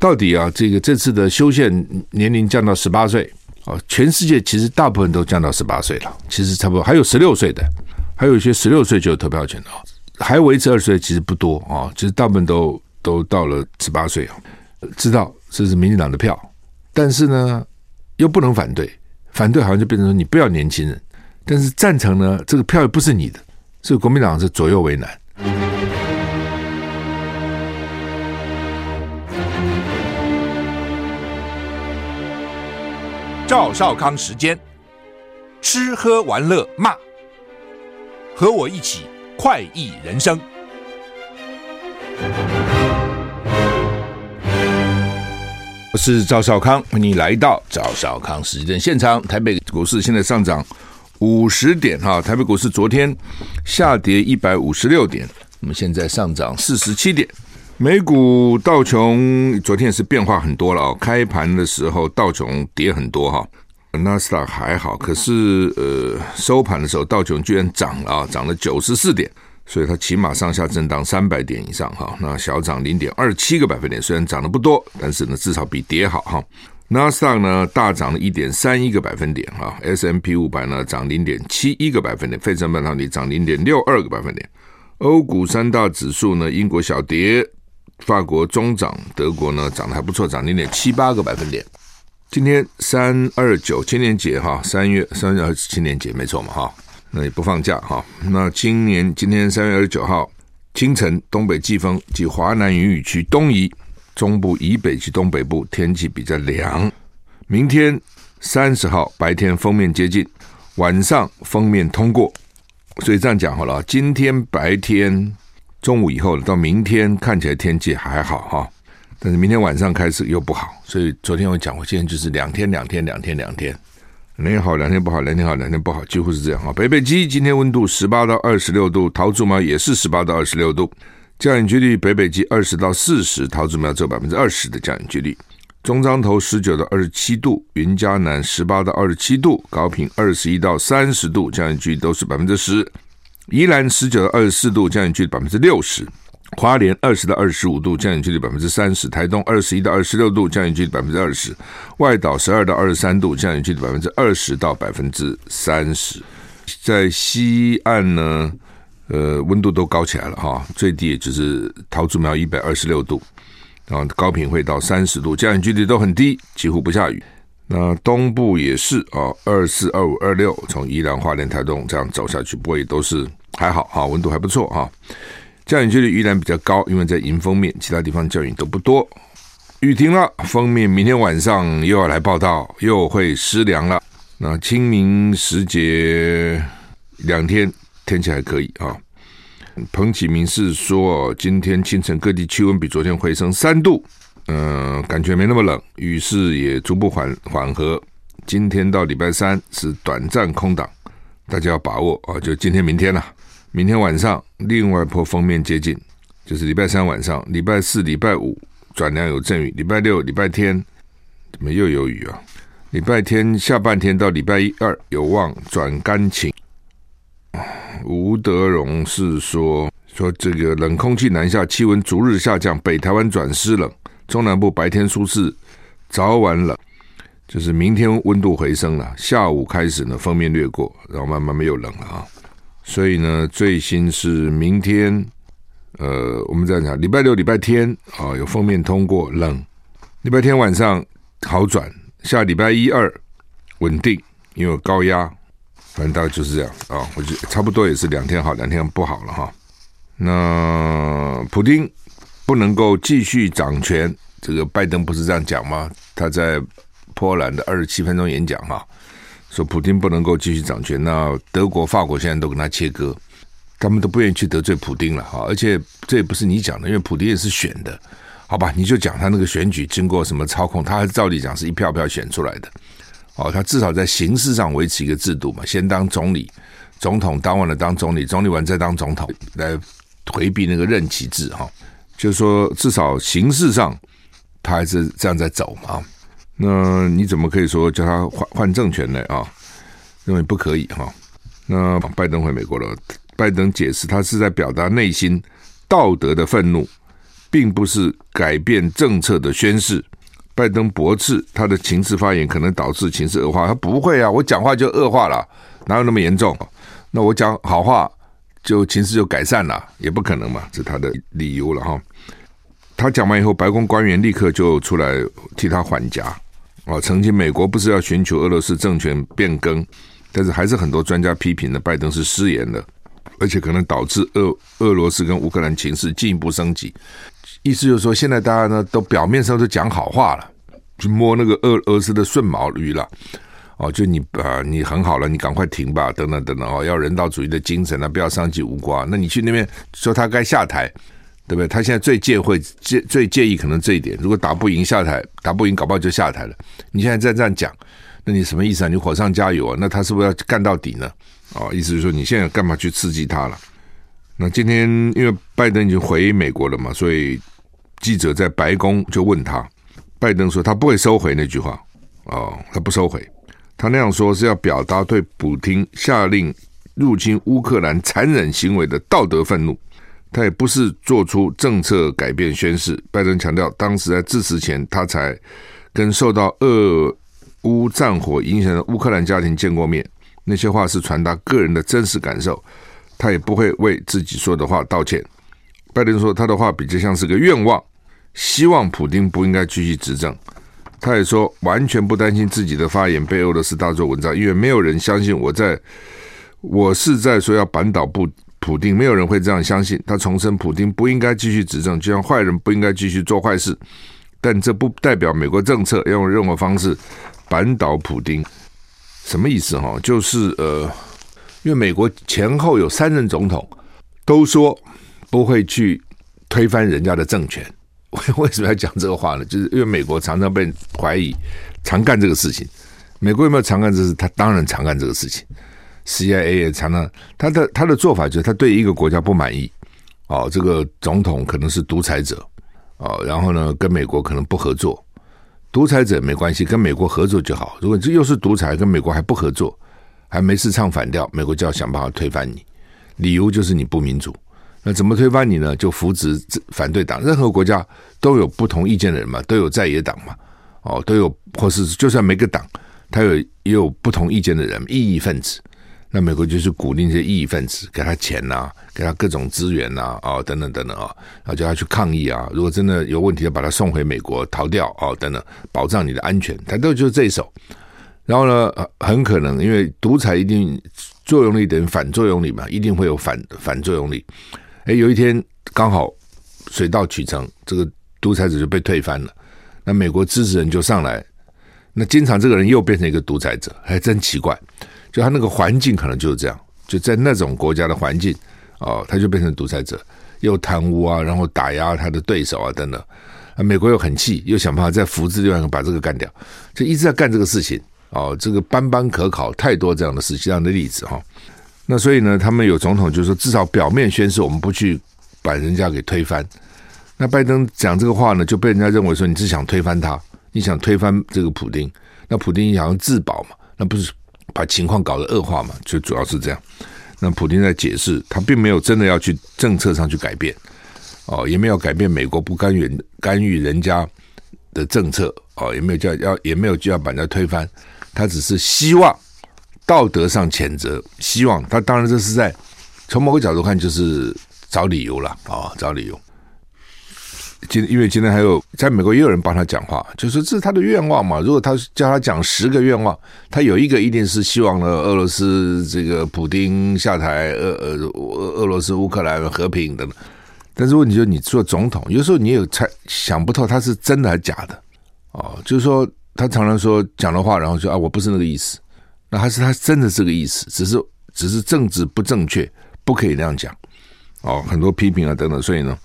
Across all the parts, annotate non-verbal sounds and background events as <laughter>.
到底啊，这个这次的修宪年龄降到十八岁啊，全世界其实大部分都降到十八岁了，其实差不多还有十六岁的，还有一些十六岁就有投票权的，还维持二十岁其实不多啊，其实大部分都都到了十八岁啊，知道这是民进党的票，但是呢又不能反对，反对好像就变成说你不要年轻人，但是赞成呢这个票又不是你的，所以国民党是左右为难。赵少康时间，吃喝玩乐骂，和我一起快意人生。我是赵少康，欢迎来到赵少康时间现场。台北股市现在上涨五十点哈，台北股市昨天下跌一百五十六点，我们现在上涨四十七点。美股道琼昨天也是变化很多了哦，开盘的时候道琼跌很多哈，纳斯达还好，可是呃收盘的时候道琼居然涨了啊，涨了九十四点，所以它起码上下震荡三百点以上哈，那小涨零点二七个百分点，虽然涨得不多，但是呢至少比跌好哈。纳斯达呢大涨了一点三一个百分点啊，S&P 五百呢涨零点七一个百分点，费城半导体涨零点六二个百分点，欧股三大指数呢英国小跌。法国中涨，德国呢涨得还不错，涨零点七八个百分点。今天三二九青年节哈，三月三月二十青年节没错嘛哈，那也不放假哈。那今年今天三月二十九号清晨，东北季风及华南云雨区东移，中部以北及东北部天气比较凉。明天三十号白天封面接近，晚上封面通过，所以这样讲好了，今天白天。中午以后到明天看起来天气还好哈，但是明天晚上开始又不好，所以昨天我讲过，现在就是两天两天两天两天，两天好两天不好，两天好两天不好，几乎是这样哈。北北基今天温度十八到二十六度，桃竹苗也是十八到二十六度，降雨几率北北基二十到四十，桃竹苗只有百分之二十的降雨几率，中彰投十九到二十七度，云嘉南十八到二十七度，高屏二十一到三十度，降雨几率都是百分之十。宜兰十九到二十四度，降雨距离百分之六十；花莲二十到二十五度，降雨距离百分之三十；台东二十一到二十六度，降雨距离百分之二十；外岛十二到二十三度，降雨距离百分之二十到百分之三十。在西岸呢，呃，温度都高起来了哈，最低也就是桃竹苗一百二十六度，然后高屏会到三十度，降雨距离都很低，几乎不下雨。那东部也是啊，二四、二五、二六，从宜兰、花莲、台东这样走下去，不过也都是还好哈，温度还不错哈。降雨几率依然比较高，因为在迎风面，其他地方降雨都不多。雨停了，封面明天晚上又要来报道，又会湿凉了。那清明时节两天天气还可以啊。彭启明是说，今天清晨各地气温比昨天回升三度。嗯，感觉没那么冷，雨势也逐步缓缓和。今天到礼拜三是短暂空档，大家要把握啊！就今天、明天了。明天晚上另外一波锋面接近，就是礼拜三晚上、礼拜四、礼拜五转凉有阵雨，礼拜六、礼拜天怎么又有雨啊？礼拜天下半天到礼拜一二有望转干晴。吴德荣是说说这个冷空气南下，气温逐日下降，北台湾转湿冷。中南部白天舒适，早晚冷，就是明天温度回升了。下午开始呢，锋面掠过，然后慢慢慢又冷了啊。所以呢，最新是明天，呃，我们这样讲，礼拜六、礼拜天啊，有封面通过，冷。礼拜天晚上好转，下礼拜一二稳定，因为高压，反正大概就是这样啊。我觉得差不多也是两天好，两天不好了哈。那普丁。不能够继续掌权，这个拜登不是这样讲吗？他在波兰的二十七分钟演讲哈，说普丁不能够继续掌权。那德国、法国现在都跟他切割，他们都不愿意去得罪普丁了哈。而且这也不是你讲的，因为普丁也是选的，好吧？你就讲他那个选举经过什么操控，他照理讲是一票票选出来的。哦，他至少在形式上维持一个制度嘛，先当总理，总统当完了当总理，总理完再当总统，来回避那个任期制哈。就是说，至少形式上，他还是这样在走嘛。那你怎么可以说叫他换换政权呢？啊，认为不可以哈。那拜登回美国了，拜登解释他是在表达内心道德的愤怒，并不是改变政策的宣示。拜登驳斥他的情势发言可能导致情势恶化，他不会啊，我讲话就恶化了，哪有那么严重？那我讲好话就情势就改善了，也不可能嘛，这是他的理由了哈。他讲完以后，白宫官员立刻就出来替他缓颊啊，曾经美国不是要寻求俄罗斯政权变更，但是还是很多专家批评的拜登是失言的，而且可能导致俄俄罗斯跟乌克兰情势进一步升级。意思就是说，现在大家呢都表面上都讲好话了，去摸那个俄俄罗斯的顺毛驴了，哦，就你啊、你很好了，你赶快停吧，等等等等哦，要人道主义的精神啊，不要伤及无辜啊。那你去那边说他该下台，对不对？他现在最介会介最介意可能这一点，如果打不赢下台，打不赢搞不好就下台了。你现在再这样讲，那你什么意思啊？你火上加油啊？那他是不是要干到底呢？哦，意思就是说你现在干嘛去刺激他了？那今天因为拜登已经回美国了嘛，所以。记者在白宫就问他，拜登说他不会收回那句话，哦，他不收回，他那样说是要表达对普丁下令入侵乌克兰残忍行为的道德愤怒，他也不是做出政策改变宣誓。拜登强调，当时在致辞前，他才跟受到俄乌战火影响的乌克兰家庭见过面，那些话是传达个人的真实感受，他也不会为自己说的话道歉。拜登说他的话比较像是个愿望。希望普丁不应该继续执政，他也说完全不担心自己的发言被俄罗斯大做文章，因为没有人相信我在，我是在说要扳倒不普丁，没有人会这样相信。他重申普丁不应该继续执政，就像坏人不应该继续做坏事，但这不代表美国政策要用任何方式扳倒普丁。什么意思？哈，就是呃，因为美国前后有三任总统都说不会去推翻人家的政权。<laughs> 为什么要讲这个话呢？就是因为美国常常被怀疑常干这个事情。美国有没有常干这事？他当然常干这个事情。CIA 也常常他的他的做法就是他对一个国家不满意，哦，这个总统可能是独裁者，哦，然后呢跟美国可能不合作。独裁者没关系，跟美国合作就好。如果这又是独裁，跟美国还不合作，还没事唱反调，美国就要想办法推翻你，理由就是你不民主。那怎么推翻你呢？就扶植反对党。任何国家都有不同意见的人嘛，都有在野党嘛，哦，都有或是就算每个党，他有也有不同意见的人，异议分子。那美国就是鼓励这些异议分子，给他钱呐、给他各种资源呐，哦，等等等等啊，然后叫他去抗议啊。如果真的有问题，要把他送回美国逃掉哦，等等，保障你的安全。他都就是这一手。然后呢，很可能因为独裁一定作用力等于反作用力嘛，一定会有反反作用力。哎，有一天刚好水到渠成，这个独裁者就被推翻了。那美国支持人就上来，那经常这个人又变成一个独裁者，还真奇怪。就他那个环境可能就是这样，就在那种国家的环境哦，他就变成独裁者，又贪污啊，然后打压他的对手啊等等。啊，美国又很气，又想办法再扶植另外一个把这个干掉，就一直在干这个事情。哦，这个班班可考，太多这样的事情，这样的例子哈。那所以呢，他们有总统就是说，至少表面宣誓，我们不去把人家给推翻。那拜登讲这个话呢，就被人家认为说，你是想推翻他，你想推翻这个普丁。那普丁想要自保嘛，那不是把情况搞得恶化嘛？就主要是这样。那普京在解释，他并没有真的要去政策上去改变，哦，也没有改变美国不干预干预人家的政策，哦，也没有叫要，也没有就要把人家推翻，他只是希望。道德上谴责，希望他当然这是在从某个角度看，就是找理由了啊、哦，找理由。今因为今天还有在美国也有人帮他讲话，就是这是他的愿望嘛。如果他叫他讲十个愿望，他有一个一定是希望呢，俄罗斯这个普丁下台，俄俄俄俄罗斯乌克兰和平等等。但是问题就是，你做总统，有时候你也猜想不透他是真的还是假的哦。就是说，他常常说讲的话，然后说啊，我不是那个意思。那还是他真的这个意思，只是只是政治不正确，不可以那样讲哦。很多批评啊等等，所以呢，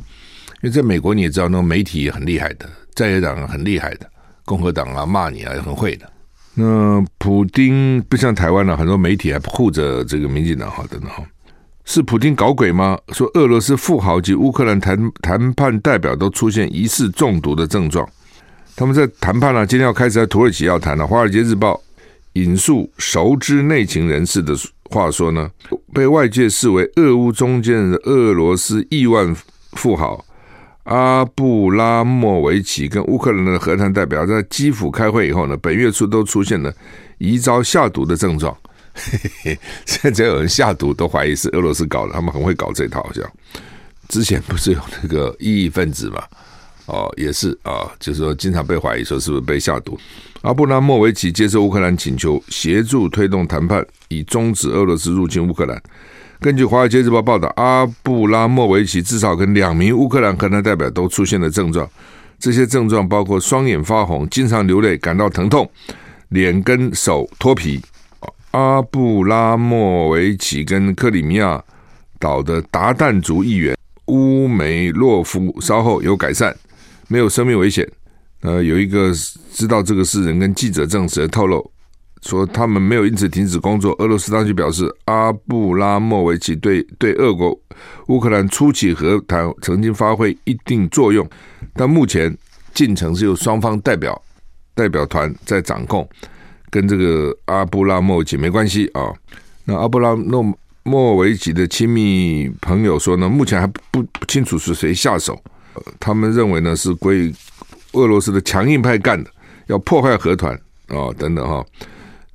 因为在美国你也知道，那个媒体也很厉害的，在野党很厉害的，共和党啊骂你啊也很会的。那普丁不像台湾了，很多媒体还护着这个民进党哈等等哈，是普丁搞鬼吗？说俄罗斯富豪及乌克兰谈谈判代表都出现疑似中毒的症状，他们在谈判了，今天要开始在土耳其要谈了，《华尔街日报》。引述熟知内情人士的话说呢，被外界视为俄乌中间的俄罗斯亿万富豪阿布拉莫维奇跟乌克兰的和谈代表在基辅开会以后呢，本月初都出现了疑遭下毒的症状。嘿嘿嘿，现在只要有人下毒，都怀疑是俄罗斯搞的，他们很会搞这套，好像之前不是有那个异议分子嘛？哦，也是啊、就是说经常被怀疑说是不是被下毒。阿布拉莫维奇接受乌克兰请求，协助推动谈判，以终止俄罗斯入侵乌克兰。根据《华尔街日报》报道，阿布拉莫维奇至少跟两名乌克兰和谈代表都出现了症状，这些症状包括双眼发红、经常流泪、感到疼痛、脸跟手脱皮。阿布拉莫维奇跟克里米亚岛的达旦族议员乌梅洛夫稍后有改善。没有生命危险。呃，有一个知道这个事人跟记者证实透露说，他们没有因此停止工作。俄罗斯当局表示，阿布拉莫维奇对对俄国乌克兰初期和谈曾经发挥一定作用，但目前进程是由双方代表代表团在掌控，跟这个阿布拉莫维奇没关系啊。那阿布拉诺莫维奇的亲密朋友说呢，目前还不不清楚是谁下手。他们认为呢是归俄罗斯的强硬派干的，要破坏和团啊、等等哈、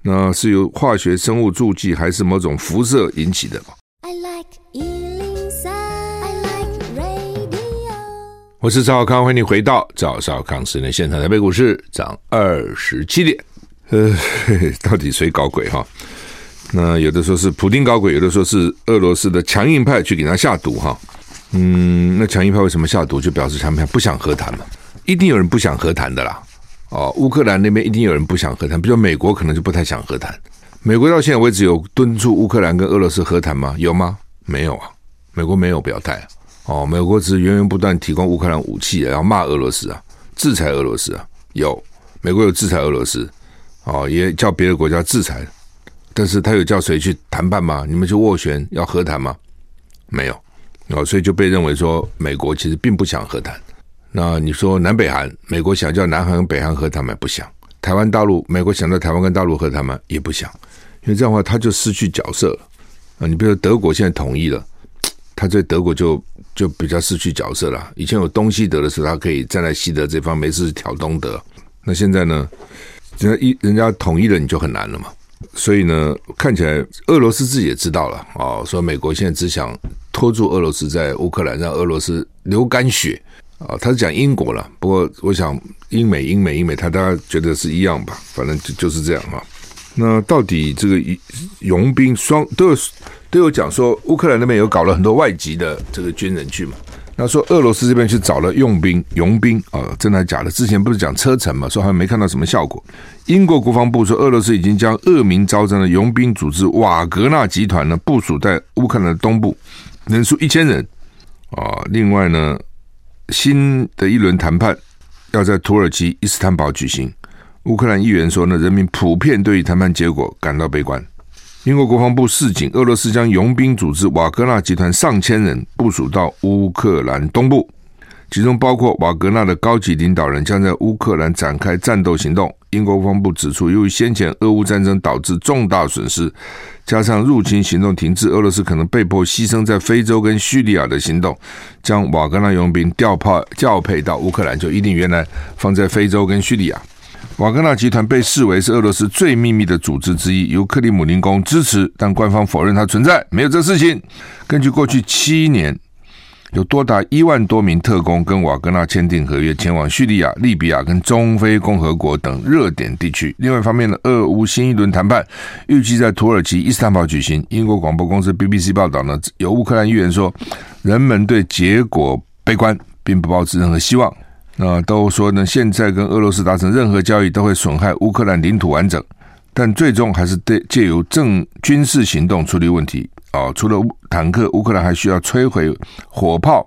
那是由化学生物助剂还是某种辐射引起的？I like 103, I like radio. 我是赵少康，欢迎你回到赵少康室内现场。台北股市涨二十七点，呃，<laughs> 到底谁搞鬼哈？那有的说是普丁搞鬼，有的说是俄罗斯的强硬派去给他下毒哈。嗯，那强硬派为什么下毒？就表示强硬派不想和谈嘛？一定有人不想和谈的啦。哦，乌克兰那边一定有人不想和谈，比如美国可能就不太想和谈。美国到现在为止有敦促乌克兰跟俄罗斯和谈吗？有吗？没有啊，美国没有表态。哦，美国只是源源不断提供乌克兰武器，然后骂俄罗斯啊，制裁俄罗斯啊。有，美国有制裁俄罗斯，哦，也叫别的国家制裁，但是他有叫谁去谈判吗？你们去斡旋要和谈吗？没有。哦，所以就被认为说，美国其实并不想和谈。那你说南北韩，美国想叫南韩北韩和谈吗？不想。台湾大陆，美国想叫台湾跟大陆和谈吗？也不想。因为这样的话，他就失去角色了啊。你比如说德国现在统一了，<tsk> 他在德国就就比较失去角色了。以前有东西德的时候，他可以站在西德这方，没事挑东德。那现在呢，人家一人家统一了，你就很难了嘛。所以呢，看起来俄罗斯自己也知道了哦，说美国现在只想拖住俄罗斯在乌克兰，让俄罗斯流干血啊。他是讲英国了，不过我想英美英美英美，他大家觉得是一样吧，反正就就是这样啊。那到底这个佣兵双都有都有讲说，乌克兰那边有搞了很多外籍的这个军人去嘛？那说俄罗斯这边去找了佣兵佣兵啊，真的假的？之前不是讲车臣嘛，说好像没看到什么效果。英国国防部说，俄罗斯已经将恶名昭彰的佣兵组织瓦格纳集团呢部署在乌克兰的东部，人数一千人啊。另外呢，新的一轮谈判要在土耳其伊斯坦堡举行。乌克兰议员说呢，人民普遍对于谈判结果感到悲观。英国国防部示警，俄罗斯将佣兵组织瓦格纳集团上千人部署到乌克兰东部，其中包括瓦格纳的高级领导人将在乌克兰展开战斗行动。英国国防部指出，由于先前俄乌战争导致重大损失，加上入侵行动停滞，俄罗斯可能被迫牺牲在非洲跟叙利亚的行动，将瓦格纳佣兵调派调配到乌克兰，就一定原来放在非洲跟叙利亚。瓦格纳集团被视为是俄罗斯最秘密的组织之一，由克里姆林宫支持，但官方否认它存在，没有这事情。根据过去七年，有多达一万多名特工跟瓦格纳签订合约，前往叙利亚、利比亚跟中非共和国等热点地区。另外一方面呢，俄乌新一轮谈判预计在土耳其伊斯坦堡举行。英国广播公司 BBC 报道呢，有乌克兰议员说，人们对结果悲观，并不抱持任何希望。那都说呢，现在跟俄罗斯达成任何交易都会损害乌克兰领土完整，但最终还是得借由正军事行动处理问题啊。除了坦克，乌克兰还需要摧毁火炮，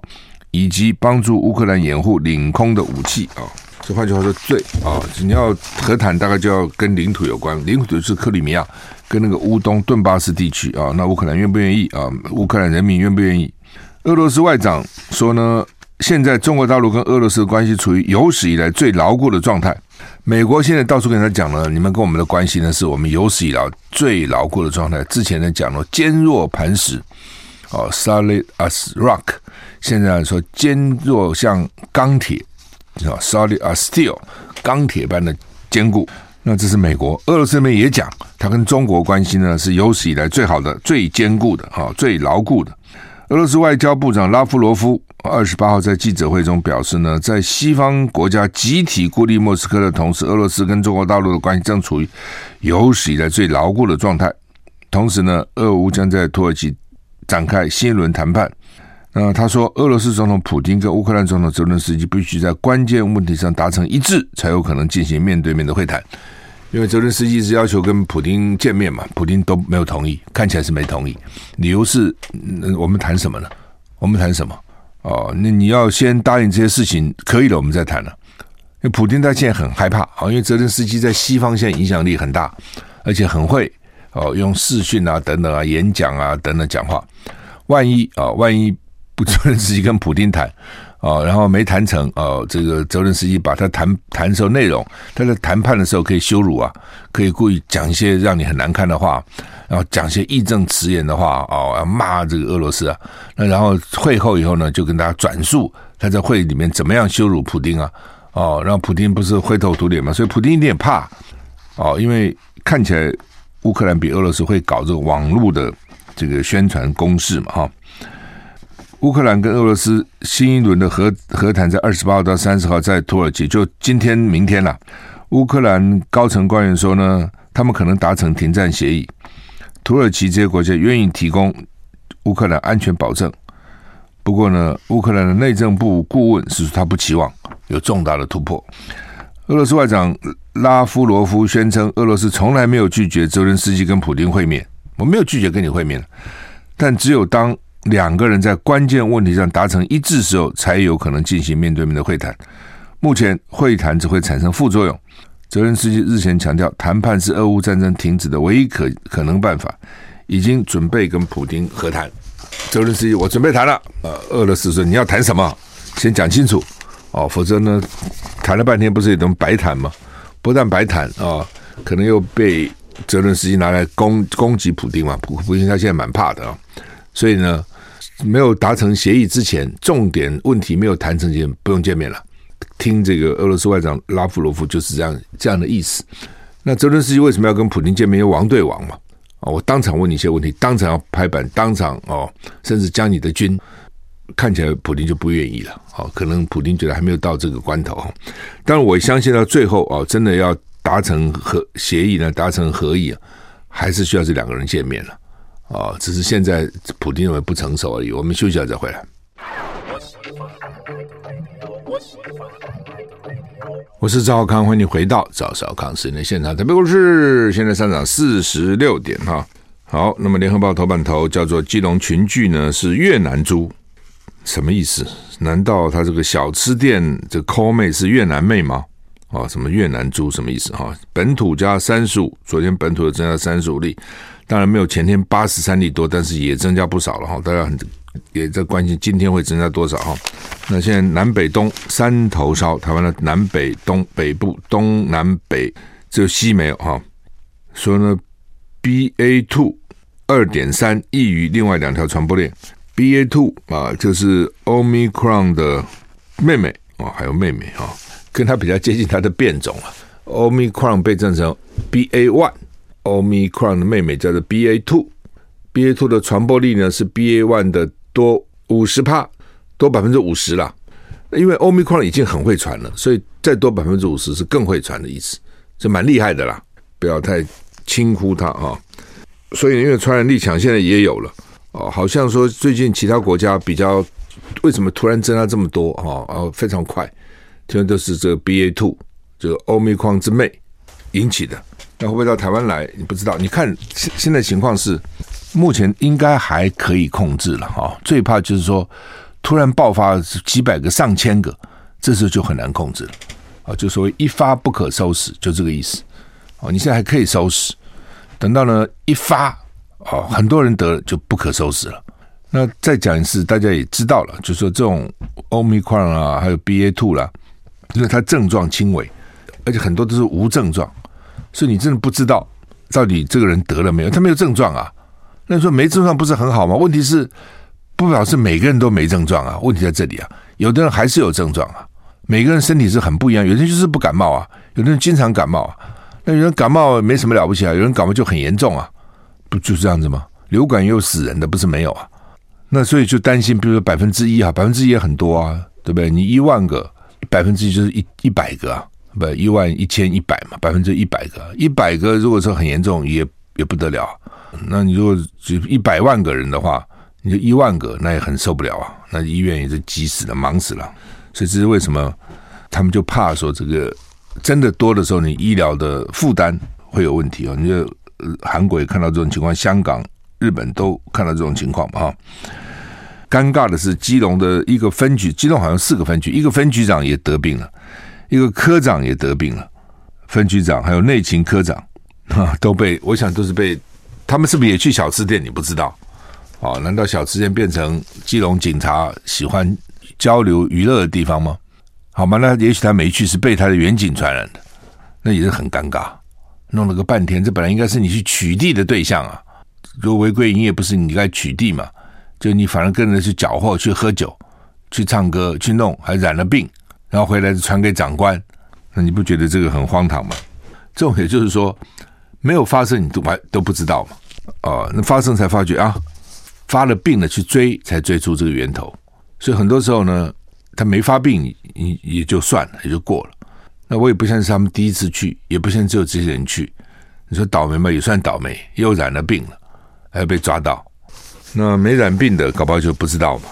以及帮助乌克兰掩护领空的武器啊。这换句话说，最啊，你要和谈，大概就要跟领土有关，领土就是克里米亚跟那个乌东顿巴斯地区啊。那乌克兰愿不愿意啊？乌克兰人民愿不愿意？俄罗斯外长说呢。现在中国大陆跟俄罗斯的关系处于有史以来最牢固的状态。美国现在到处跟他讲了，你们跟我们的关系呢，是我们有史以来最牢固的状态。之前呢讲了坚若磐石，哦，solid as rock，现在说坚若像钢铁，哦，solid as steel，钢铁般的坚固。那这是美国，俄罗斯那边也讲，他跟中国关系呢是有史以来最好的、最坚固的、哈最牢固的。俄罗斯外交部长拉夫罗夫二十八号在记者会中表示呢，在西方国家集体孤立莫斯科的同时，俄罗斯跟中国大陆的关系正处于有史以来最牢固的状态。同时呢，俄乌将在土耳其展开新一轮谈判。那他说，俄罗斯总统普京跟乌克兰总统泽伦斯基必须在关键问题上达成一致，才有可能进行面对面的会谈。因为泽连斯基是要求跟普丁见面嘛，普丁都没有同意，看起来是没同意。理由是，我们谈什么呢？我们谈什么？哦，那你要先答应这些事情，可以了，我们再谈了。因为普丁他现在很害怕啊，因为泽连斯基在西方现在影响力很大，而且很会哦，用视讯啊等等啊，演讲啊等等讲话。万一啊，万一不 <laughs> 泽连斯基跟普丁谈。哦，然后没谈成哦，这个泽伦斯基把他谈谈的时候内容，他在谈判的时候可以羞辱啊，可以故意讲一些让你很难看的话，然后讲一些义正辞严的话哦，骂这个俄罗斯啊。那然后会后以后呢，就跟大家转述他在会里面怎么样羞辱普丁啊。哦，然后普丁不是灰头土脸嘛，所以普丁一点怕哦，因为看起来乌克兰比俄罗斯会搞这个网络的这个宣传攻势嘛，哈。乌克兰跟俄罗斯新一轮的和和谈在二十八号到三十号在土耳其，就今天明天了。乌克兰高层官员说呢，他们可能达成停战协议。土耳其这些国家愿意提供乌克兰安全保证。不过呢，乌克兰的内政部顾问是说他不期望有重大的突破。俄罗斯外长拉夫罗夫宣称，俄罗斯从来没有拒绝泽伦斯基跟普京会面，我没有拒绝跟你会面，但只有当。两个人在关键问题上达成一致时候，才有可能进行面对面的会谈。目前会谈只会产生副作用。泽伦斯基日前强调，谈判是俄乌战争停止的唯一可可能办法，已经准备跟普丁和谈。泽伦斯基，我准备谈了。呃，俄罗斯说你要谈什么，先讲清楚哦，否则呢，谈了半天不是也能白谈吗？不但白谈啊、可能又被泽伦斯基拿来攻攻击普丁嘛。普普丁他现在蛮怕的啊、所以呢。没有达成协议之前，重点问题没有谈成前，不用见面了。听这个俄罗斯外长拉夫罗夫就是这样这样的意思。那泽伦斯基为什么要跟普京见面？因为王对王嘛。啊，我当场问你一些问题，当场要拍板，当场哦，甚至将你的军，看起来普丁就不愿意了。哦，可能普丁觉得还没有到这个关头。但是我相信到最后哦，真的要达成和协议呢，达成合议啊，还是需要这两个人见面了。啊，只是现在普丁认为不成熟而已。我们休息一下再回来。我是赵少康，欢迎回到赵少康时间现场。特别股市现在上涨四十六点哈。好，那么联合报头版头叫做基隆群聚呢是越南猪，什么意思？难道他这个小吃店这 call 妹是越南妹吗？啊，什么越南猪什么意思？哈，本土加三十五，昨天本土的增加三十五例。当然没有前天八十三例多，但是也增加不少了哈。大家很也在关心今天会增加多少哈。那现在南北东三头烧，台湾的南北东北部东南北只有西没有哈。所以呢，BA two 二点三异于另外两条传播链，BA two 啊就是 Omicron 的妹妹哦，还有妹妹哈，跟它比较接近它的变种了。Omicron 被证成 BA one。Omicron 的妹妹叫做 BA two，BA two 的传播力呢是 BA one 的多五十帕，多百分之五十啦。因为 Omicron 已经很会传了，所以再多百分之五十是更会传的意思，这蛮厉害的啦。不要太轻忽它啊。所以因为传染力强，现在也有了哦，好像说最近其他国家比较为什么突然增加这么多啊？哦，非常快，听说都是这个 BA two，这个 Omicron 之妹引起的。那会不会到台湾来？你不知道。你看现现在情况是，目前应该还可以控制了哈。最怕就是说，突然爆发几百个、上千个，这时候就很难控制了啊。就所谓一发不可收拾，就这个意思。哦，你现在还可以收拾，等到呢一发哦，很多人得了就不可收拾了。那再讲一次，大家也知道了，就是说这种 Omicron 啊，还有 BA two 啦，因为它症状轻微，而且很多都是无症状。所以你真的不知道到底这个人得了没有？他没有症状啊。那你说没症状不是很好吗？问题是不表示每个人都没症状啊。问题在这里啊，有的人还是有症状啊。每个人身体是很不一样，有的人就是不感冒啊，有的人经常感冒啊。那有人感冒没什么了不起啊，有人感冒就很严重啊，不就是这样子吗？流感也有死人的，不是没有啊。那所以就担心，比如说百分之一啊，百分之一也很多啊，对不对？你一万个，百分之一就是一一百个啊，不一万一千一百嘛，百分之一百个，一百个如果说很严重，也也不得了。那你如果就一百万个人的话，你就一万个，那也很受不了啊。那医院也是急死了，忙死了。所以这是为什么他们就怕说这个真的多的时候，你医疗的负担会有问题啊。你就韩国也看到这种情况，香港、日本都看到这种情况嘛哈。尴尬的是，基隆的一个分局，基隆好像四个分局，一个分局长也得病了，一个科长也得病了，分局长还有内勤科长啊 <laughs> 都被，我想都是被他们是不是也去小吃店？你不知道哦？难道小吃店变成基隆警察喜欢？交流娱乐的地方吗？好吗？那也许他没去，是被他的员警传染的，那也是很尴尬。弄了个半天，这本来应该是你去取缔的对象啊。如果违规营业不是你该取缔嘛？就你反而跟着去搅和、去喝酒、去唱歌、去弄，还染了病，然后回来传给长官，那你不觉得这个很荒唐吗？这种也就是说，没有发生你都还都不知道嘛？哦，那发生才发觉啊，发了病了去追，才追出这个源头。所以很多时候呢，他没发病，也也就算了，也就过了。那我也不相信是他们第一次去，也不相信只有这些人去。你说倒霉嘛，也算倒霉，又染了病了，还被抓到。那没染病的，搞不好就不知道嘛。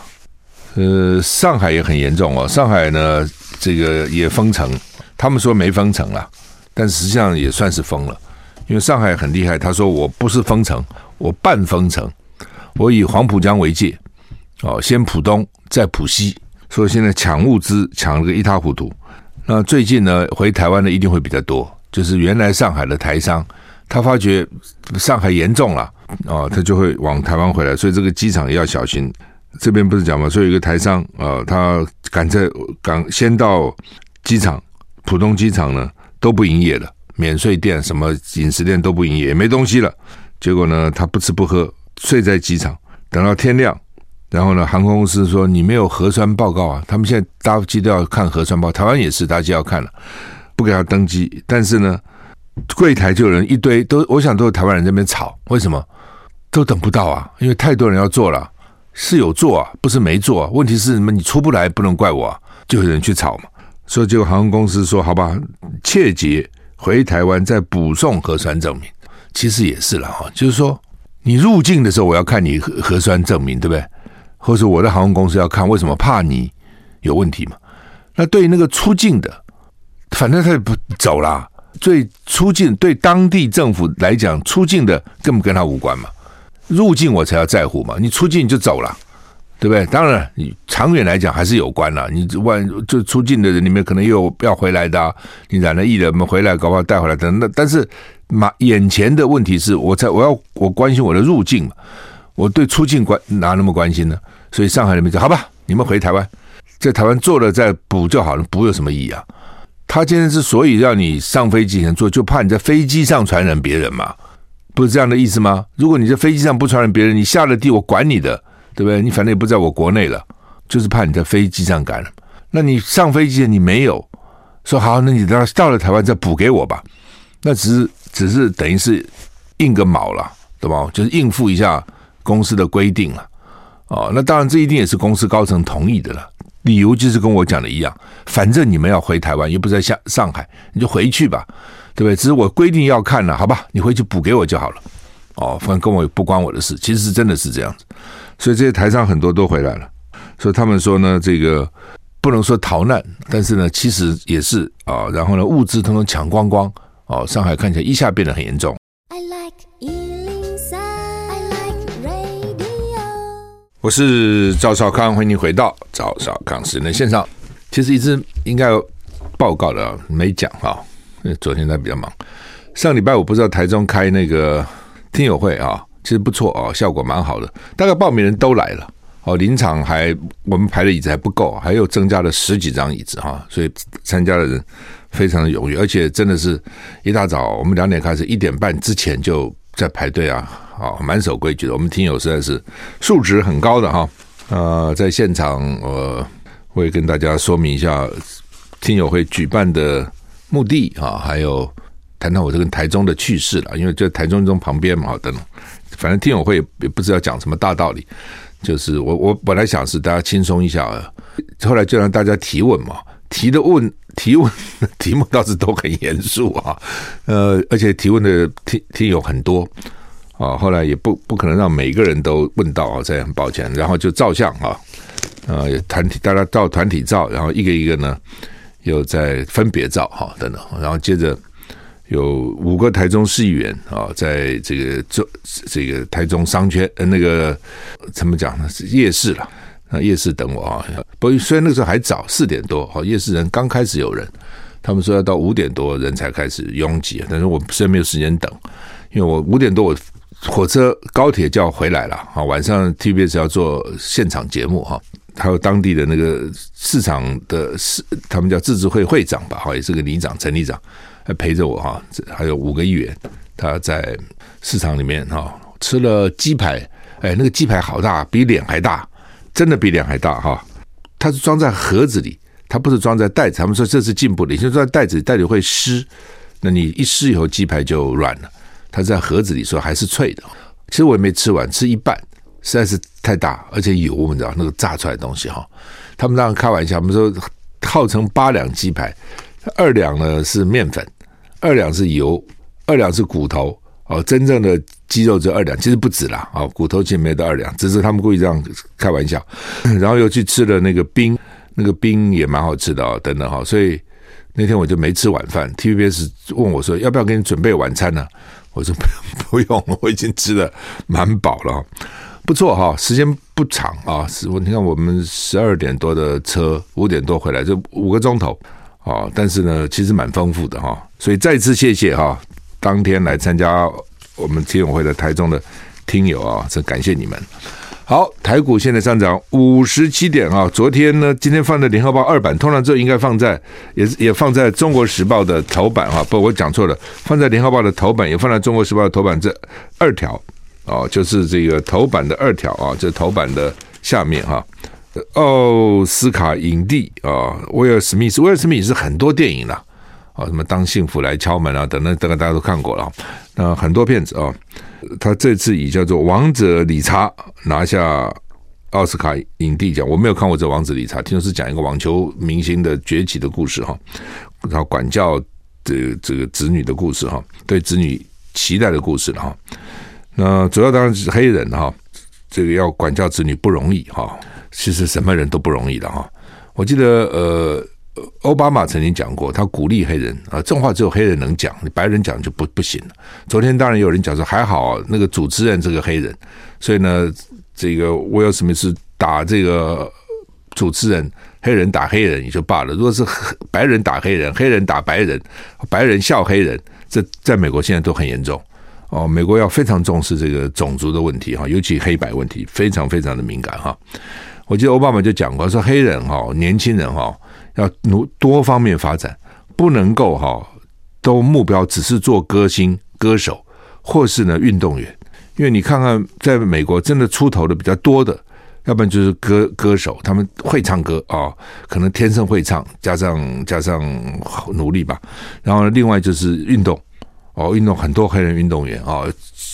呃，上海也很严重哦。上海呢，这个也封城，他们说没封城了，但实际上也算是封了。因为上海很厉害，他说我不是封城，我半封城，我以黄浦江为界。哦，先浦东，再浦西，所以现在抢物资抢了个一塌糊涂。那最近呢，回台湾的一定会比较多，就是原来上海的台商，他发觉上海严重了，哦，他就会往台湾回来，所以这个机场要小心。这边不是讲吗？所以有一个台商啊，他赶在赶先到机场，浦东机场呢都不营业了，免税店、什么饮食店都不营业，也没东西了。结果呢，他不吃不喝，睡在机场，等到天亮。然后呢，航空公司说你没有核酸报告啊，他们现在搭机都要看核酸报，台湾也是搭机要看了，不给他登机。但是呢，柜台就有人一堆都，我想都是台湾人在那边吵，为什么？都等不到啊，因为太多人要做了，是有做啊，不是没做啊。问题是什么？你出不来，不能怪我啊，就有人去吵嘛。所以就航空公司说好吧，切结回台湾再补送核酸证明，其实也是了哈，就是说你入境的时候我要看你核核酸证明，对不对？或者我的航空公司要看为什么怕你有问题嘛？那对那个出境的，反正他也不走啦。最出境对当地政府来讲，出境的根本跟他无关嘛。入境我才要在乎嘛。你出境你就走了，对不对？当然，你长远来讲还是有关了。你万就出境的人里面可能又要回来的，你染了疫了，我们回来搞不好带回来的。那但是马眼前的问题是我在我要我关心我的入境嘛。我对出境关哪那么关心呢？所以上海人民说：“好吧，你们回台湾，在台湾做了再补就好了，补有什么意义啊？他今天之所以让你上飞机前做，就怕你在飞机上传染别人嘛，不是这样的意思吗？如果你在飞机上不传染别人，你下了地我管你的，对不对？你反正也不在我国内了，就是怕你在飞机上感染。那你上飞机你没有说好，那你到到了台湾再补给我吧，那只是只是等于是应个毛了，对吧？就是应付一下。”公司的规定了，哦，那当然这一定也是公司高层同意的了。理由就是跟我讲的一样，反正你们要回台湾，又不在下上海，你就回去吧，对不对？只是我规定要看了，好吧？你回去补给我就好了。哦，反正跟我不关我的事。其实是真的是这样子，所以这些台上很多都回来了。所以他们说呢，这个不能说逃难，但是呢，其实也是啊。然后呢，物资通通抢光光，哦，上海看起来一下变得很严重。I like 我是赵少康，欢迎你回到赵少康时间线上。其实一直应该有报告的，没讲哈，昨天他比较忙。上礼拜我不知道台中开那个听友会啊，其实不错啊，效果蛮好的。大概报名人都来了哦，临场还我们排的椅子还不够，还有增加了十几张椅子哈，所以参加的人非常的踊跃，而且真的是一大早，我们两点开始，一点半之前就在排队啊。啊，蛮守规矩的。我们听友实在是素质很高的哈，呃，在现场，我会跟大家说明一下听友会举办的目的啊，还有谈谈我这个台中的趣事了，因为就台中中旁边嘛，等等，反正听友会也不知道讲什么大道理，就是我我本来想是大家轻松一下，后来就让大家提问嘛，提的问提问题目倒是都很严肃啊，呃，而且提问的听听友很多。啊，后来也不不可能让每一个人都问到啊，这样很抱歉。然后就照相啊，呃，团体大家照团体照，然后一个一个呢又在分别照哈等等，然后接着有五个台中市议员啊，在这个做这个台中商圈呃那个怎么讲呢？夜市了啊，夜市等我啊。不虽然那个时候还早，四点多，好，夜市人刚开始有人，他们说要到五点多人才开始拥挤，但是我实在没有时间等，因为我五点多我。火车高铁就要回来了啊！晚上 TBS 要做现场节目哈，还有当地的那个市场的市，他们叫自治会会长吧，哈，也是个里长陈里长，还陪着我哈。还有五个议员，他在市场里面哈吃了鸡排，哎，那个鸡排好大，比脸还大，真的比脸还大哈。它是装在盒子里，它不是装在袋子。他们说这是进步的，现在装在袋子，袋子会湿，那你一湿以后，鸡排就软了。它在盒子里说还是脆的，其实我也没吃完，吃一半，实在是太大，而且油，你知道那个炸出来的东西哈。他们当时开玩笑，我们说号称八两鸡排，二两呢是面粉，二两是油，二两是骨头哦，真正的鸡肉只有二两，其实不止啦啊，骨头其实没到二两，只是他们故意这样开玩笑。<laughs> 然后又去吃了那个冰，那个冰也蛮好吃的哦，等等哈，所以那天我就没吃晚饭。TVBS 问我说要不要给你准备晚餐呢？我说不 <laughs> 不用，我已经吃的蛮饱了，不错哈，时间不长啊，是你看我们十二点多的车，五点多回来，就五个钟头啊，但是呢，其实蛮丰富的哈，所以再次谢谢哈，当天来参加我们听友会的台中的听友啊，真感谢你们。好，台股现在上涨五十七点啊！昨天呢，今天放在联合报二版，通常这应该放在也也放在中国时报的头版啊。不，我讲错了，放在联合报的头版，也放在中国时报的头版这二条哦，就是这个头版的二条啊，这头版的下面哈。奥斯卡影帝啊，威尔史密斯，威尔史密斯是很多电影了啊，什么当幸福来敲门啊，等等等等，大家都看过了。那很多片子啊。他这次以叫做《王者理查》拿下奥斯卡影帝奖。我没有看过这《王者理查》，听说是讲一个网球明星的崛起的故事哈，然后管教这这个子女的故事哈，对子女期待的故事哈。那主要当然是黑人哈，这个要管教子女不容易哈，其实什么人都不容易的哈。我记得呃。奥巴马曾经讲过，他鼓励黑人啊，这话只有黑人能讲，你白人讲就不不行了。昨天当然有人讲说，还好那个主持人这个黑人，所以呢，这个威尔史密斯打这个主持人，黑人打黑人也就罢了。如果是白人打黑人，黑人打白人，白人笑黑人，这在美国现在都很严重哦。美国要非常重视这个种族的问题哈，尤其黑白问题非常非常的敏感哈。我记得奥巴马就讲过，说黑人哈，年轻人哈。要努多方面发展，不能够哈都目标只是做歌星、歌手，或是呢运动员。因为你看看，在美国真的出头的比较多的，要不然就是歌歌手，他们会唱歌啊、哦，可能天生会唱，加上加上努力吧。然后另外就是运动哦，运动很多黑人运动员啊、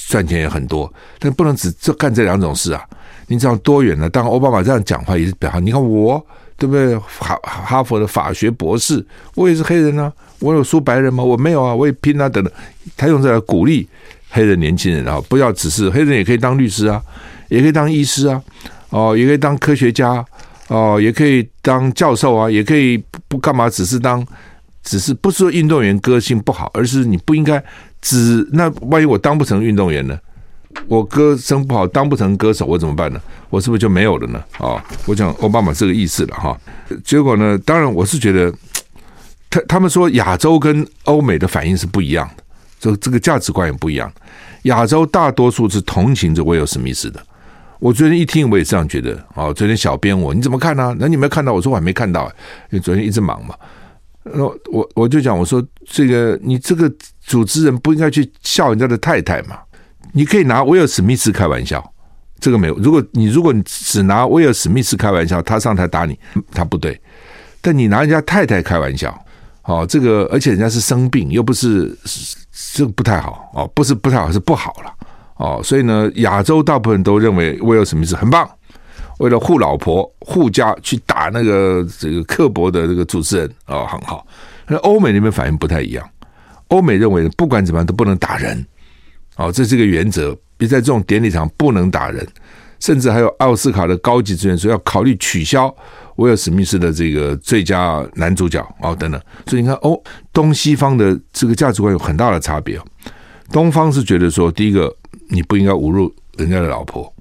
赚钱也很多，但不能只这干这两种事啊。你知道多远呢？当奥巴马这样讲话也是表，你看我。对不对？哈哈佛的法学博士，我也是黑人啊，我有输白人吗？我没有啊，我也拼啊，等等。他用这来鼓励黑人年轻人啊，不要只是黑人也可以当律师啊，也可以当医师啊，哦，也可以当科学家哦，也可以当教授啊，也可以不干嘛，只是当，只是不是说运动员个性不好，而是你不应该只那万一我当不成运动员呢？我歌声不好，当不成歌手，我怎么办呢？我是不是就没有了呢？啊，我讲奥巴马这个意思了哈。结果呢，当然我是觉得，他他们说亚洲跟欧美的反应是不一样的，这这个价值观也不一样。亚洲大多数是同情着威尔史密斯的。我昨天一听，我也这样觉得。啊，昨天小编我你怎么看呢？那你没看到？我说我还没看到，因为昨天一直忙嘛。那我我就讲，我说这个你这个主持人不应该去笑人家的太太嘛。你可以拿威尔史密斯开玩笑，这个没有。如果你如果你只拿威尔史密斯开玩笑，他上台打你，他不对。但你拿人家太太开玩笑，哦，这个而且人家是生病，又不是这个不太好哦，不是不太好，是不好了哦。所以呢，亚洲大部分人都认为威尔史密斯很棒，为了护老婆护家去打那个这个刻薄的这个主持人哦，很好。那欧美那边反应不太一样，欧美认为不管怎么样都不能打人哦，这是一个原则，别在这种典礼上不能打人，甚至还有奥斯卡的高级职员说要考虑取消。威尔史密斯的这个最佳男主角哦，等等，所以你看哦，东西方的这个价值观有很大的差别。东方是觉得说，第一个你不应该侮辱人家的老婆，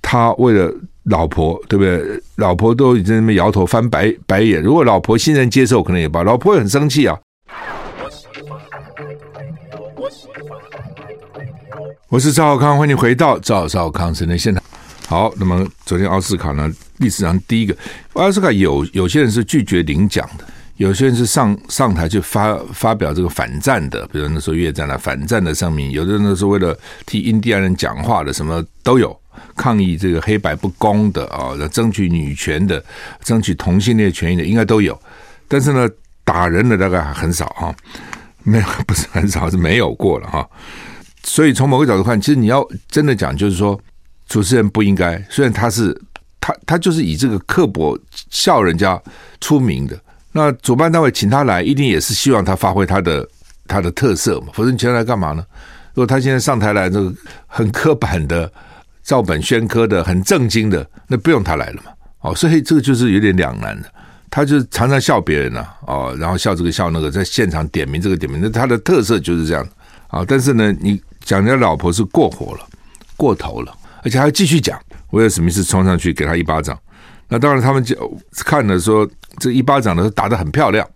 他为了老婆，对不对？老婆都已经那么摇头翻白白眼，如果老婆欣然接受，可能也罢。老婆也很生气啊。我是赵少康，欢迎回到赵少康时间现场。好，那么昨天奥斯卡呢，历史上第一个奥斯卡有有些人是拒绝领奖的，有些人是上上台去发发表这个反战的，比如那时候越战的反战的声明，有的人呢是为了替印第安人讲话的，什么都有，抗议这个黑白不公的啊，争取女权的，争取同性恋权益的，应该都有。但是呢，打人的大概还很少哈，<laughs> 没有不是很少，是没有过了哈。所以从某个角度看，其实你要真的讲，就是说。主持人不应该，虽然他是他他就是以这个刻薄笑人家出名的。那主办单位请他来，一定也是希望他发挥他的他的特色嘛。否则你请他来干嘛呢？如果他现在上台来这个很刻板的、照本宣科的、很正经的，那不用他来了嘛。哦，所以这个就是有点两难的。他就常常笑别人呐，哦，然后笑这个笑那个，在现场点名这个点名，那他的特色就是这样啊。但是呢，你讲人家老婆是过火了，过头了。而且还要继续讲，威尔史密斯冲上去给他一巴掌。那当然，他们就看了说，这一巴掌呢打得很漂亮，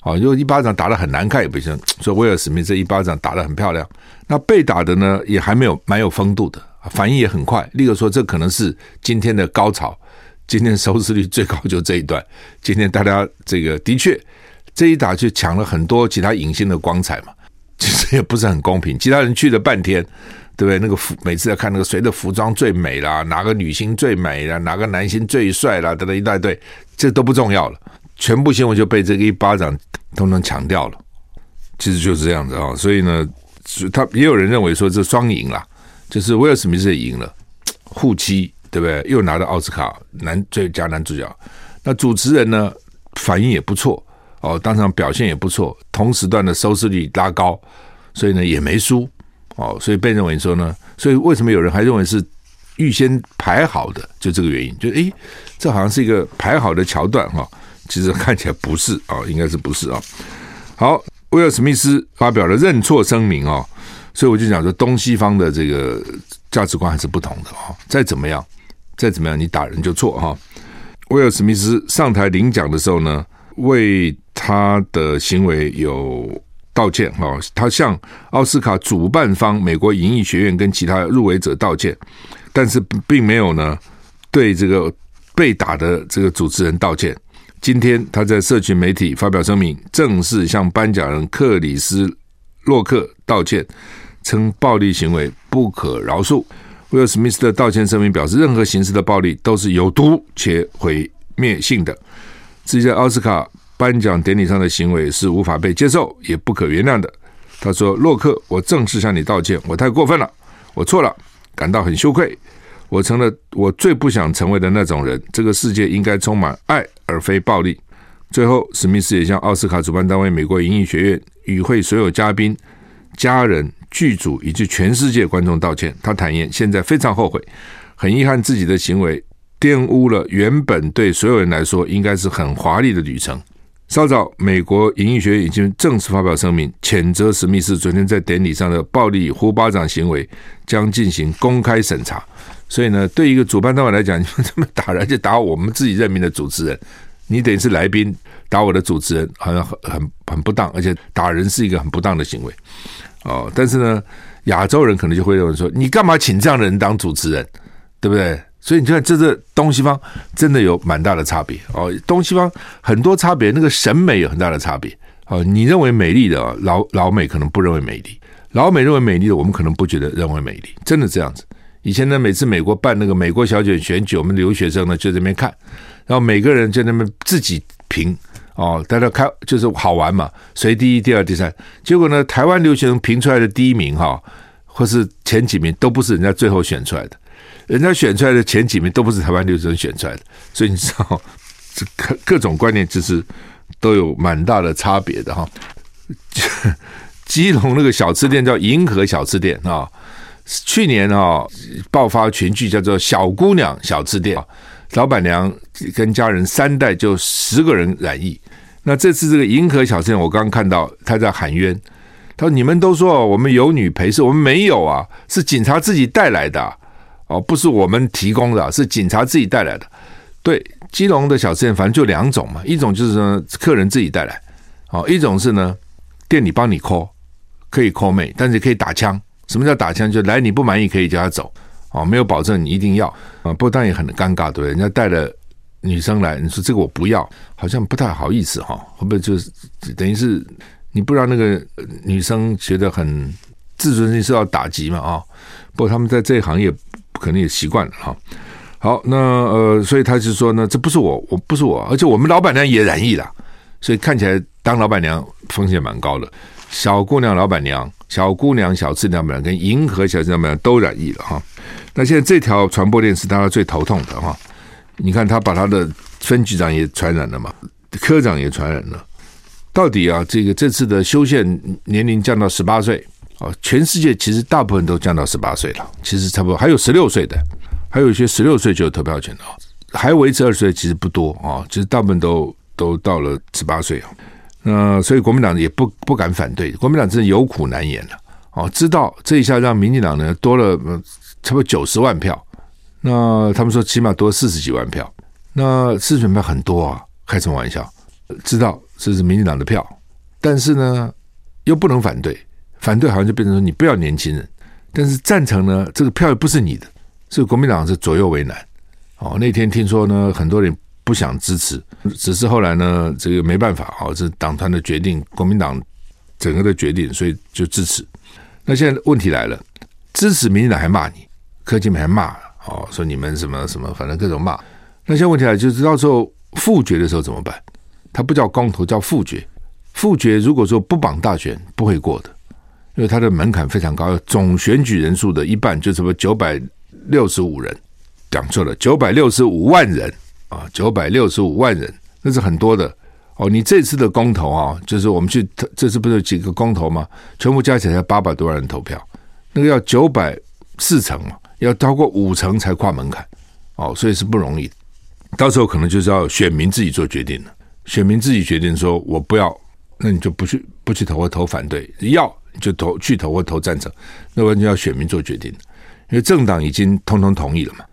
啊，如果一巴掌打得很难看也不行。说威尔史密斯一巴掌打得很漂亮，那被打的呢也还没有蛮有风度的，反应也很快，立刻说这可能是今天的高潮，今天收视率最高就这一段。今天大家这个的确这一打就抢了很多其他影星的光彩嘛，其实也不是很公平，其他人去了半天。对不对？那个服每次要看那个谁的服装最美啦，哪个女星最美啦，哪个男星最帅啦，等等一大堆，这都不重要了，全部新闻就被这个一巴掌统统抢掉了。其实就是这样子啊，所以呢，他也有人认为说这双赢啦，就是威尔史密斯也赢了，护妻对不对？又拿到奥斯卡男最佳男主角，那主持人呢反应也不错哦，当场表现也不错，同时段的收视率拉高，所以呢也没输。哦，所以被认为说呢，所以为什么有人还认为是预先排好的？就这个原因，就诶，这好像是一个排好的桥段哈。其实看起来不是啊，应该是不是啊？好，威尔史密斯发表了认错声明啊，所以我就讲说，东西方的这个价值观还是不同的哈。再怎么样，再怎么样，你打人就错哈。威尔史密斯上台领奖的时候呢，为他的行为有。道歉哈，他向奥斯卡主办方美国影艺学院跟其他入围者道歉，但是并没有呢对这个被打的这个主持人道歉。今天他在社群媒体发表声明，正式向颁奖人克里斯洛克道歉，称暴力行为不可饶恕。威尔史密斯的道歉声明表示，任何形式的暴力都是有毒且毁灭性的。至于在奥斯卡。颁奖典礼上的行为是无法被接受，也不可原谅的。他说：“洛克，我正式向你道歉，我太过分了，我错了，感到很羞愧。我成了我最不想成为的那种人。这个世界应该充满爱，而非暴力。”最后，史密斯也向奥斯卡主办单位美国影艺学院与会所有嘉宾、家人、剧组以及全世界观众道歉。他坦言，现在非常后悔，很遗憾自己的行为玷污了原本对所有人来说应该是很华丽的旅程。稍早，美国影艺学院已经正式发表声明，谴责史密斯昨天在典礼上的暴力呼巴掌行为，将进行公开审查。所以呢，对一个主办单位来讲，你们这么打人就打我们自己任命的主持人，你等于是来宾打我的主持人，好像很很很不当，而且打人是一个很不当的行为。哦，但是呢，亚洲人可能就会认为说，你干嘛请这样的人当主持人，对不对？所以你看，这这东西方真的有蛮大的差别哦。东西方很多差别，那个审美有很大的差别哦。你认为美丽的老老美可能不认为美丽，老美认为美丽的，我们可能不觉得认为美丽，真的这样子。以前呢，每次美国办那个美国小姐选举，我们留学生呢就在那边看，然后每个人就在那边自己评哦，大家开就是好玩嘛，谁第一、第二、第三。结果呢，台湾留学生评出来的第一名哈，或是前几名都不是人家最后选出来的，人家选出来的前几名都不是台湾留学生选出来的，所以你知道这各各种观念其实都有蛮大的差别的哈。基隆那个小吃店叫银河小吃店啊。去年啊、爆发群聚，叫做“小姑娘小吃店”，老板娘跟家人三代就十个人染疫。那这次这个银河小吃店，我刚刚看到他在喊冤，他说：“你们都说我们有女陪侍，我们没有啊，是警察自己带来的哦，不是我们提供的，是警察自己带来的。”对，基隆的小吃店反正就两种嘛，一种就是呢客人自己带来，哦，一种是呢店里帮你 call，可以 call 妹，但是可以打枪。什么叫打枪？就来你不满意可以叫他走哦，没有保证你一定要啊。不过当然也很尴尬，对不对？人家带了女生来，你说这个我不要，好像不太好意思哈。会不会就是等于是你不让那个女生觉得很自尊心受到打击嘛？啊，不过他们在这一行业可能也习惯了哈。好，那呃，所以他就说呢，这不是我，我不是我，而且我们老板娘也染疫了，所以看起来当老板娘风险蛮高的。小姑娘老板娘。小姑娘小吃店老板娘跟银河小吃店老板娘都染疫了哈，那现在这条传播链是大家最头痛的哈。你看他把他的分局长也传染了嘛，科长也传染了。到底啊，这个这次的修宪年龄降到十八岁啊，全世界其实大部分都降到十八岁了，其实差不多还有十六岁的，还有一些十六岁就有投票权的啊，还维持二十岁其实不多啊，其实大部分都都到了十八岁啊。那所以国民党也不不敢反对，国民党真的有苦难言了哦，知道这一下让民进党呢多了差不多九十万票，那他们说起码多四十几万票，那四十万票很多啊，开什么玩笑？知道这是民进党的票，但是呢又不能反对，反对好像就变成说你不要年轻人，但是赞成呢这个票又不是你的，所以国民党是左右为难哦。那天听说呢很多人。不想支持，只是后来呢，这个没办法啊，这是党团的决定，国民党整个的决定，所以就支持。那现在问题来了，支持民进党还骂你，柯建铭还骂哦，说你们什么什么，反正各种骂。那现在问题来，就是到时候复决的时候怎么办？他不叫公投，叫复决。复决如果说不绑大选，不会过的，因为它的门槛非常高，总选举人数的一半，就什么九百六十五人，讲错了，九百六十五万人。啊，九百六十五万人，那是很多的哦。你这次的公投啊，就是我们去，这次不是有几个公投吗？全部加起来才八百多万人投票，那个要九百四成嘛，要超过五成才跨门槛哦，所以是不容易。到时候可能就是要选民自己做决定了，选民自己决定说我不要，那你就不去不去投或投反对，要就投去投或投赞成，那完全要选民做决定，因为政党已经通通同意了嘛。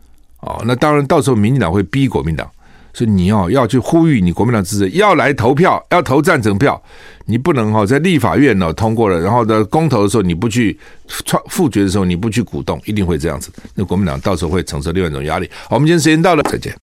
哦，那当然，到时候民进党会逼国民党，所以你要要去呼吁你国民党支持要来投票，要投赞成票，你不能哈在立法院呢通过了，然后呢公投的时候你不去创复决的时候你不去鼓动，一定会这样子。那国民党到时候会承受另外一种压力。好，我们今天时间到了，再见。